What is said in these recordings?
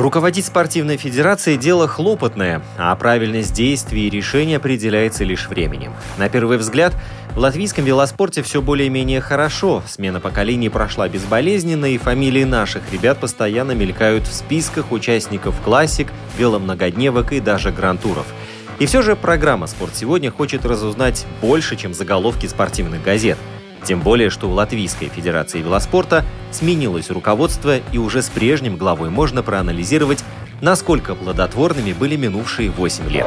Руководить спортивной федерацией – дело хлопотное, а правильность действий и решений определяется лишь временем. На первый взгляд, в латвийском велоспорте все более-менее хорошо. Смена поколений прошла безболезненно, и фамилии наших ребят постоянно мелькают в списках участников классик, веломногодневок и даже грантуров. И все же программа «Спорт сегодня» хочет разузнать больше, чем заголовки спортивных газет – тем более, что у Латвийской Федерации велоспорта сменилось руководство, и уже с прежним главой можно проанализировать, насколько плодотворными были минувшие 8 лет.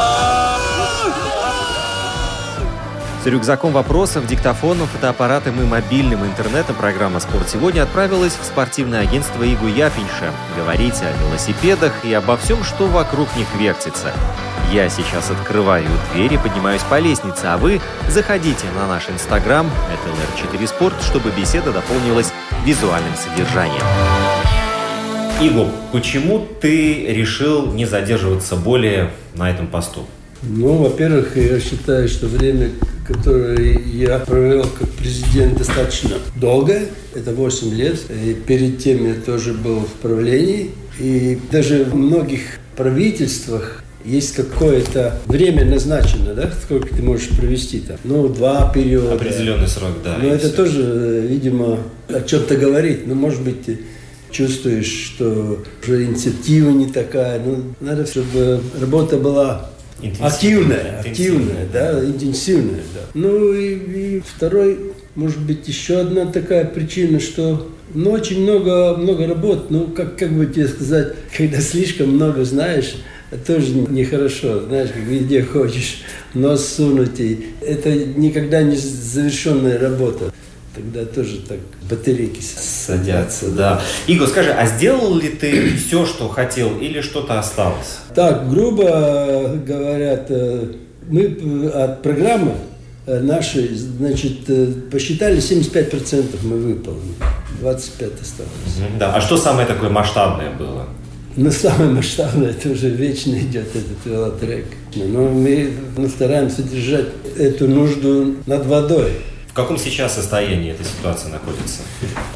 С рюкзаком вопросов, диктофоном, фотоаппаратом и мобильным интернетом программа «Спорт сегодня» отправилась в спортивное агентство Игу Япинша. Говорить о велосипедах и обо всем, что вокруг них вертится. Я сейчас открываю дверь и поднимаюсь по лестнице, а вы заходите на наш инстаграм, это LR4 Спорт, чтобы беседа дополнилась визуальным содержанием. Игу, почему ты решил не задерживаться более на этом посту? Ну, во-первых, я считаю, что время, которое я провел как президент, достаточно долгое. Это 8 лет. И перед тем я тоже был в правлении. И даже в многих правительствах есть какое-то время назначено, да, сколько ты можешь провести там. Ну, два периода. Определенный срок, да. Но это все. тоже, видимо, о чем-то говорит. Ну, может быть, ты чувствуешь, что уже инициатива не такая. Ну, надо, чтобы работа была Активная, активная, да, интенсивная, да. Ну и, и второй, может быть, еще одна такая причина, что ну, очень много, много работ. Ну, как, как бы тебе сказать, когда слишком много знаешь, тоже нехорошо. Знаешь, как везде хочешь нос сунуть. И это никогда не завершенная работа тогда тоже так батарейки садятся, да. Игорь, скажи, а сделал ли ты все, что хотел, или что-то осталось? Так, грубо говорят, э, мы от программы нашей, значит, э, посчитали 75% мы выполнили, 25 осталось. Да, а что самое такое масштабное было? Ну, самое масштабное, это уже вечно идет этот велотрек. Но мы, мы стараемся держать эту нужду над водой. В каком сейчас состоянии эта ситуация находится?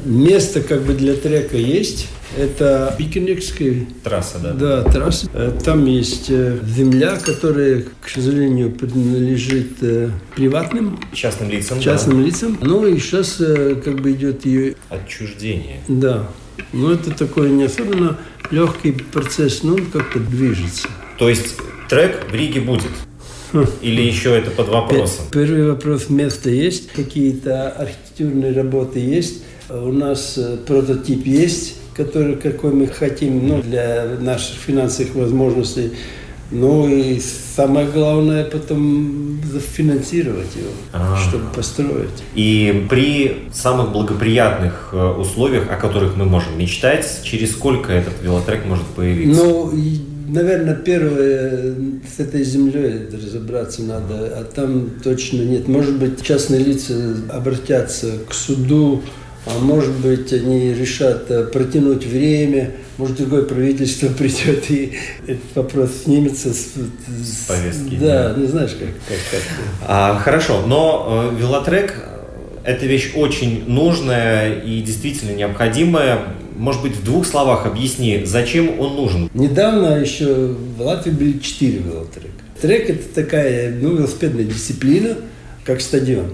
Место как бы для трека есть. Это Пикинекская трасса, да? Да, трасса. Э, там есть э, земля, которая, к сожалению, принадлежит э, приватным. Частным лицам, Частным да. лицам. Ну и сейчас как бы идет ее... Отчуждение. Да. Ну это такой не особенно легкий процесс, но он как-то движется. То есть трек в Риге будет? Или еще это под вопросом? Первый вопрос. Место есть, какие-то архитектурные работы есть. У нас э, прототип есть, который, какой мы хотим ну, для наших финансовых возможностей. Ну и самое главное потом финансировать его, А-а-а. чтобы построить. И при самых благоприятных э, условиях, о которых мы можем мечтать, через сколько этот велотрек может появиться? Ну, наверное, первое, с этой землей разобраться надо, а там точно нет. Может быть, частные лица обратятся к суду, а может быть, они решат э, протянуть время, может, другое правительство придет и этот вопрос снимется с, с повестки. Да, ну знаешь, как. как, как. А, хорошо, но э, велотрек – это вещь очень нужная и действительно необходимая. Может быть, в двух словах объясни, зачем он нужен? Недавно еще в Латвии были четыре велотрека. Трек – это такая ну, велосипедная дисциплина, как стадион.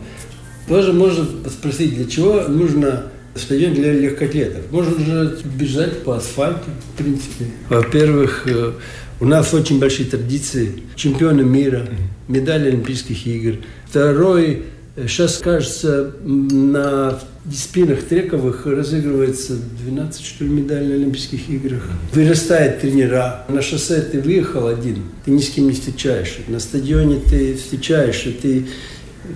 Тоже можно спросить, для чего нужно стадион для легкоатлетов. Можно же бежать по асфальту, в принципе. Во-первых, э, у нас очень большие традиции. Чемпионы мира, медали Олимпийских игр. Второй, сейчас, кажется, на дисциплинах трековых разыгрывается 12, что ли, медалей на Олимпийских играх. Вырастают тренера. На шоссе ты выехал один, ты ни с кем не встречаешь. На стадионе ты встречаешь, и ты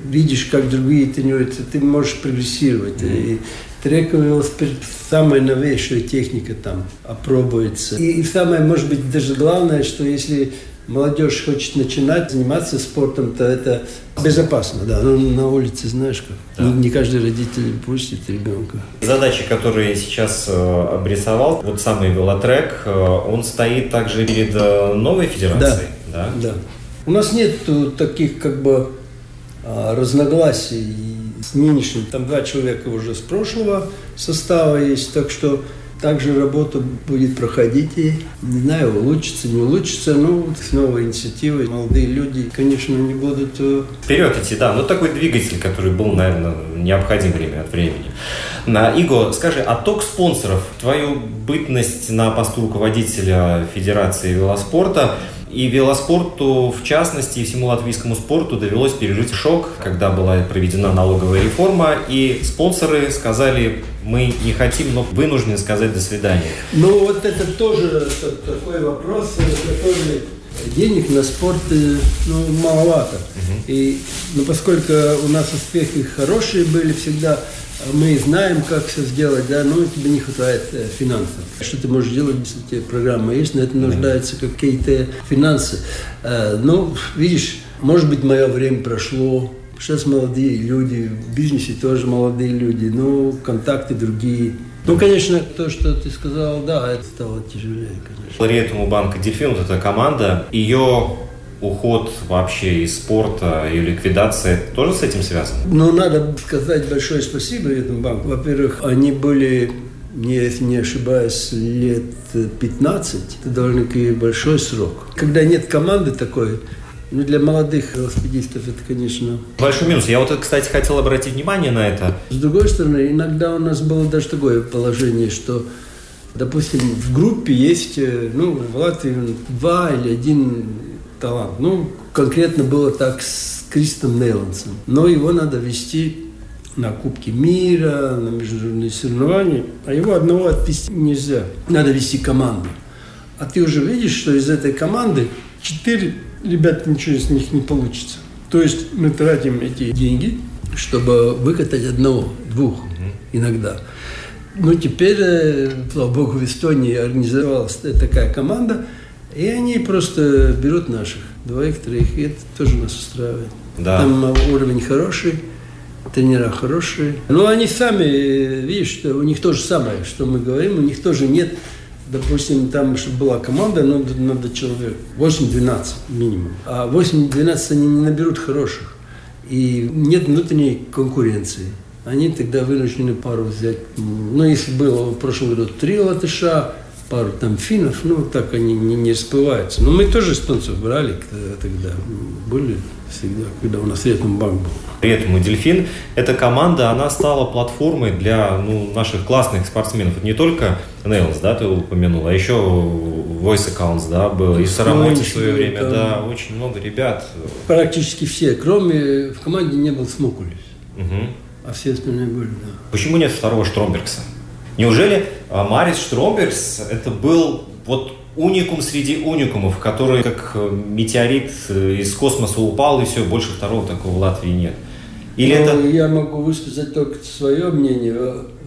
видишь, как другие тренируются, ты можешь прогрессировать. И трековый велосипед самая новейшая техника там опробуется. И, и самое, может быть, даже главное, что если молодежь хочет начинать заниматься спортом, то это безопасно, да. Ну, на улице, знаешь как, да. не, не каждый родитель пустит ребенка. Задачи, которые сейчас э, обрисовал, вот самый велотрек, э, он стоит также перед э, новой федерацией, да? Да. да. У нас нет таких как бы а, разногласий с нынешним. Там два человека уже с прошлого состава есть, так что также работа будет проходить и, не знаю, улучшится, не улучшится, но с новой инициативой молодые люди, конечно, не будут... Э, Вперед идти, да, ну такой двигатель, который был, наверное, необходим время от времени. На Иго, скажи, отток спонсоров, твою бытность на посту руководителя Федерации велоспорта – и велоспорту, в частности, и всему латвийскому спорту довелось пережить шок, когда была проведена налоговая реформа, и спонсоры сказали, мы не хотим, но вынуждены сказать до свидания. Ну, вот это тоже такой вопрос, который денег на спорт э, ну, маловато. И, ну, поскольку у нас успехи хорошие были всегда, мы знаем, как все сделать, да, но тебе не хватает э, финансов. Что ты можешь делать, если у тебя программа есть, но это нуждается какие-то финансы. Э, ну, видишь, может быть, мое время прошло, Сейчас молодые люди, в бизнесе тоже молодые люди, ну, контакты другие. Ну, конечно, то, что ты сказал, да, это стало тяжелее, конечно. Лауреатому банка «Дельфин» вот эта команда, ее уход вообще из спорта и ликвидация тоже с этим связано? Ну, надо сказать большое спасибо этому банку. Во-первых, они были не, если не ошибаюсь, лет 15. Это довольно-таки большой срок. Когда нет команды такой, ну, для молодых велосипедистов это, конечно... Большой минус. Я вот, кстати, хотел обратить внимание на это. С другой стороны, иногда у нас было даже такое положение, что, допустим, в группе есть, э, ну, в Латвии два или один талант. Ну, конкретно было так с Кристом Нейлансом. Но его надо вести на Кубки мира, на международные соревнования, а его одного отвести нельзя. Надо вести команду. А ты уже видишь, что из этой команды четыре ребята ничего из них не получится. То есть мы тратим эти деньги, чтобы выкатать одного, двух иногда. Но теперь, э, слава богу, в Эстонии организовалась такая команда – и они просто берут наших, двоих, троих, и это тоже нас устраивает. Да. Там уровень хороший, тренера хорошие. Но они сами, видишь, что у них то же самое, что мы говорим, у них тоже нет, допустим, там, чтобы была команда, надо, надо человек 8-12 минимум. А 8-12 они не наберут хороших. И нет внутренней конкуренции. Они тогда вынуждены пару взять. Ну, если было в прошлом году три латыша, пару там финнов, ну, так они не, не расплываются. Но мы тоже эстонцев брали тогда, были всегда, когда у нас Ретум банк был. И Дельфин, эта команда, она стала платформой для ну, наших классных спортсменов. Не только Нейлс, да, ты упомянул, а еще Voice Accounts, да, был, и Сарамоти в свое время, там... да, очень много ребят. Практически все, кроме, в команде не был Смокулис, угу. а все остальные были, да. Почему нет второго Штромбергса? Неужели а, Марис Штромберс это был вот уникум среди уникумов, который как э, метеорит э, из космоса упал, и все, больше второго такого в Латвии нет? Или ну, это... Я могу высказать только свое мнение.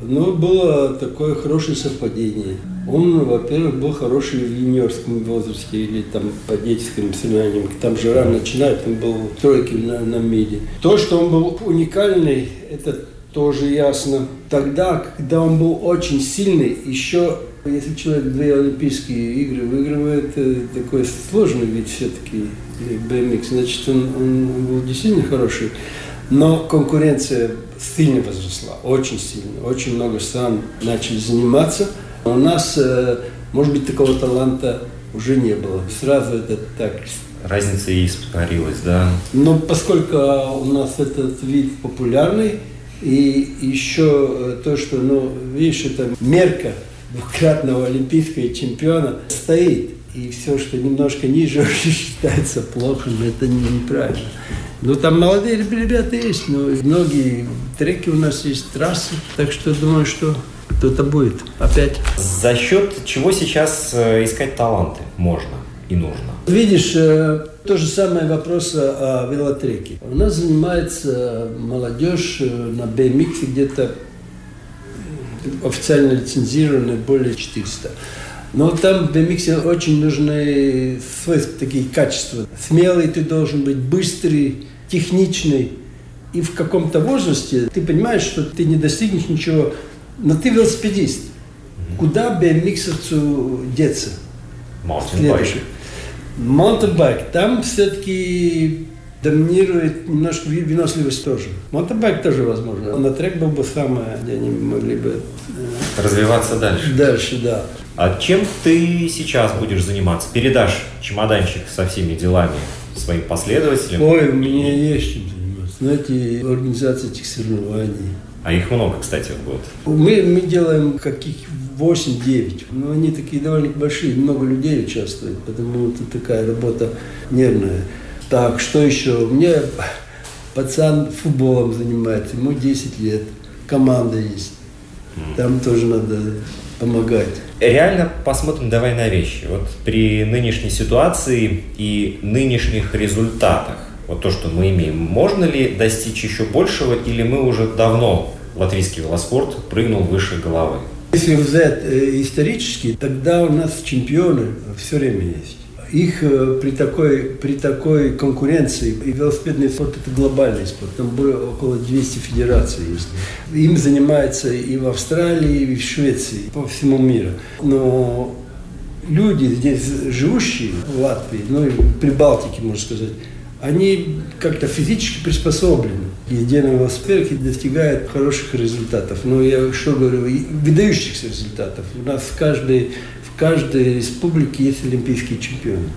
Но было такое хорошее совпадение. Он, во-первых, был хороший в юниорском возрасте или там по детским соревнованиям. Там же рано начинают, он был в тройке на, на меди. То, что он был уникальный, это тоже ясно. Тогда, когда он был очень сильный, еще если человек две Олимпийские игры выигрывает, э, такой сложный вид все-таки BMX, значит, он, он был действительно хороший. Но конкуренция сильно возросла, очень сильно. Очень много стран начали заниматься. У нас, э, может быть, такого таланта уже не было. Сразу это так Разница и испарилась, да? Но поскольку у нас этот вид популярный, И еще то, что, ну, видишь, это мерка двукратного олимпийского чемпиона стоит. И все, что немножко ниже, уже считается плохо, но это неправильно. Ну, там молодые ребята есть, но многие треки у нас есть, трассы. Так что думаю, что кто-то будет опять. За счет чего сейчас э, искать таланты можно и нужно? Видишь, э, то же самое вопрос о велотреке. У нас занимается молодежь э, на BMX где-то официально лицензированные более 400. Но там в BMX очень нужны такие качества. Смелый ты должен быть, быстрый, техничный. И в каком-то возрасте ты понимаешь, что ты не достигнешь ничего, но ты велосипедист. Куда BMX-овцу деться? Маунтинбайк. Маунтинбайк. Там все-таки доминирует немножко выносливость тоже. Мотобайк тоже возможно. На трек был бы самое, где они могли бы... Э, Развиваться дальше. Дальше, да. А чем ты сейчас будешь заниматься? Передашь чемоданчик со всеми делами своим последователям? Ой, у меня есть чем. Знаете, организация этих соревнований. А их много, кстати, будет. Мы, мы делаем каких 8-9. Но они такие довольно большие, много людей участвует, потому что такая работа нервная. Так, что еще? У меня пацан футболом занимается, ему 10 лет, команда есть. Там тоже надо помогать. Реально посмотрим давай на вещи. Вот при нынешней ситуации и нынешних результатах, вот то, что мы имеем, можно ли достичь еще большего, или мы уже давно латвийский велоспорт прыгнул выше головы? Если взять э, исторически, тогда у нас чемпионы все время есть их э, при такой, при такой конкуренции, и велосипедный спорт это глобальный спорт, там было около 200 федераций есть. Им занимается и в Австралии, и в Швеции, по всему миру. Но люди здесь живущие в Латвии, ну и при Балтике, можно сказать, они как-то физически приспособлены. На велосипедах и достигают хороших результатов. Но я что говорю, выдающихся результатов. У нас в каждой каждой республике есть олимпийские чемпионы.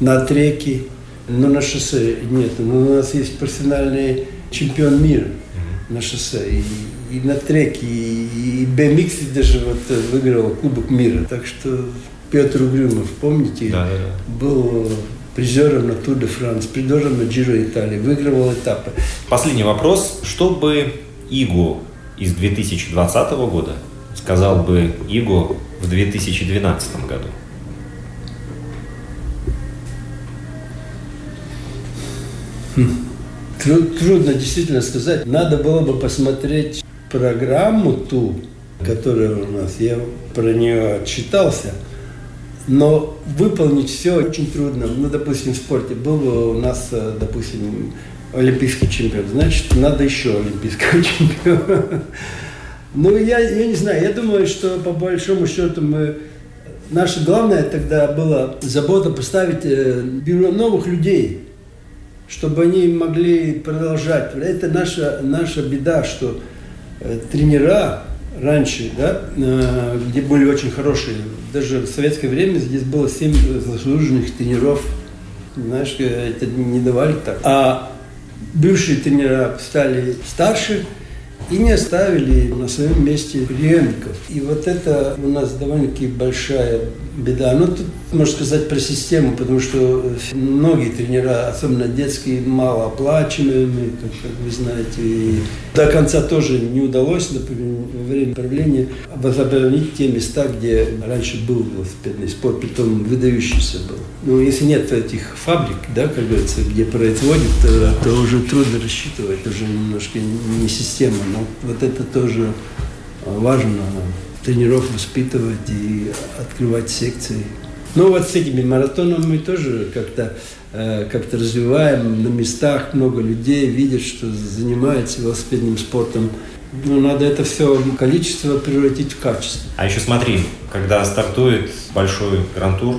На треке, но на шоссе нет. Но у нас есть профессиональный чемпион мира на шоссе. И, и на треке, и, и BMX даже вот выиграл Кубок мира. Так что Петр Угрюмов, помните, да, да, да. был призером на Тур де Франс, призером на Джиро Италии, выигрывал этапы. Последний вопрос. Что бы Игу из 2020 года сказал бы Игу в 2012 году? Трудно действительно сказать. Надо было бы посмотреть программу ту, которая у нас, я про нее отчитался, но выполнить все очень трудно. Ну, допустим, в спорте был бы у нас, э, допустим, олимпийский чемпион, значит, надо еще олимпийского чемпиона. Ну, я, я не знаю, я думаю, что по большому счету мы... Наша главная тогда была забота поставить э, бюро новых людей, чтобы они могли продолжать. Это наша, наша беда, что э, тренера раньше, да, э, где были очень хорошие, даже в советское время здесь было семь заслуженных тренеров, знаешь, это не давали так. А бывшие тренера стали старше, и не оставили на своем месте преемников. И вот это у нас довольно-таки большая беда. Ну, тут можно сказать про систему, потому что многие тренера, особенно детские, малооплачиваемые, как, как вы знаете. И до конца тоже не удалось, например, во время правления возобновить те места, где раньше был велосипедный спорт, притом выдающийся был. Ну, если нет этих фабрик, да, как говорится, где производят, то, то уже трудно рассчитывать, уже немножко не система. Но вот это тоже важно тренеров воспитывать и открывать секции. Ну вот с этими маратонами мы тоже как-то э, как развиваем на местах, много людей видят, что занимаются велосипедным спортом. Ну, надо это все количество превратить в качество. А еще смотри, когда стартует большой грантур,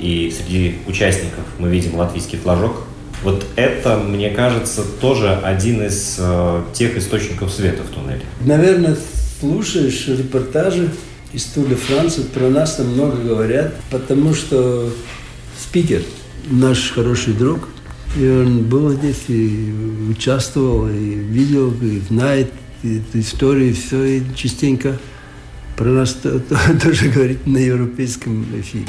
и среди участников мы видим латвийский флажок, вот это, мне кажется, тоже один из э, тех источников света в туннеле. Наверное, слушаешь репортажи из Тур Франции, про нас там много говорят, потому что спикер, наш хороший друг, и он был здесь и участвовал, и видел, и знает эту историю, все, и частенько про нас тоже говорит на европейском эфире.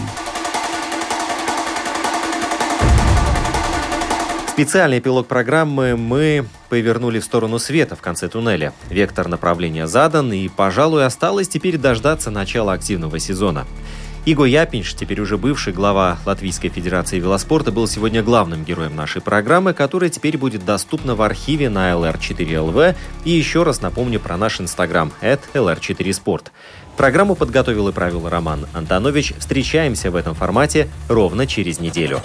Специальный эпилог программы мы повернули в сторону света в конце туннеля. Вектор направления задан, и, пожалуй, осталось теперь дождаться начала активного сезона. Иго Япинш, теперь уже бывший глава Латвийской Федерации велоспорта, был сегодня главным героем нашей программы, которая теперь будет доступна в архиве на LR4LV. И еще раз напомню про наш инстаграм at LR4Sport. Программу подготовил и правил Роман Антонович. Встречаемся в этом формате ровно через неделю.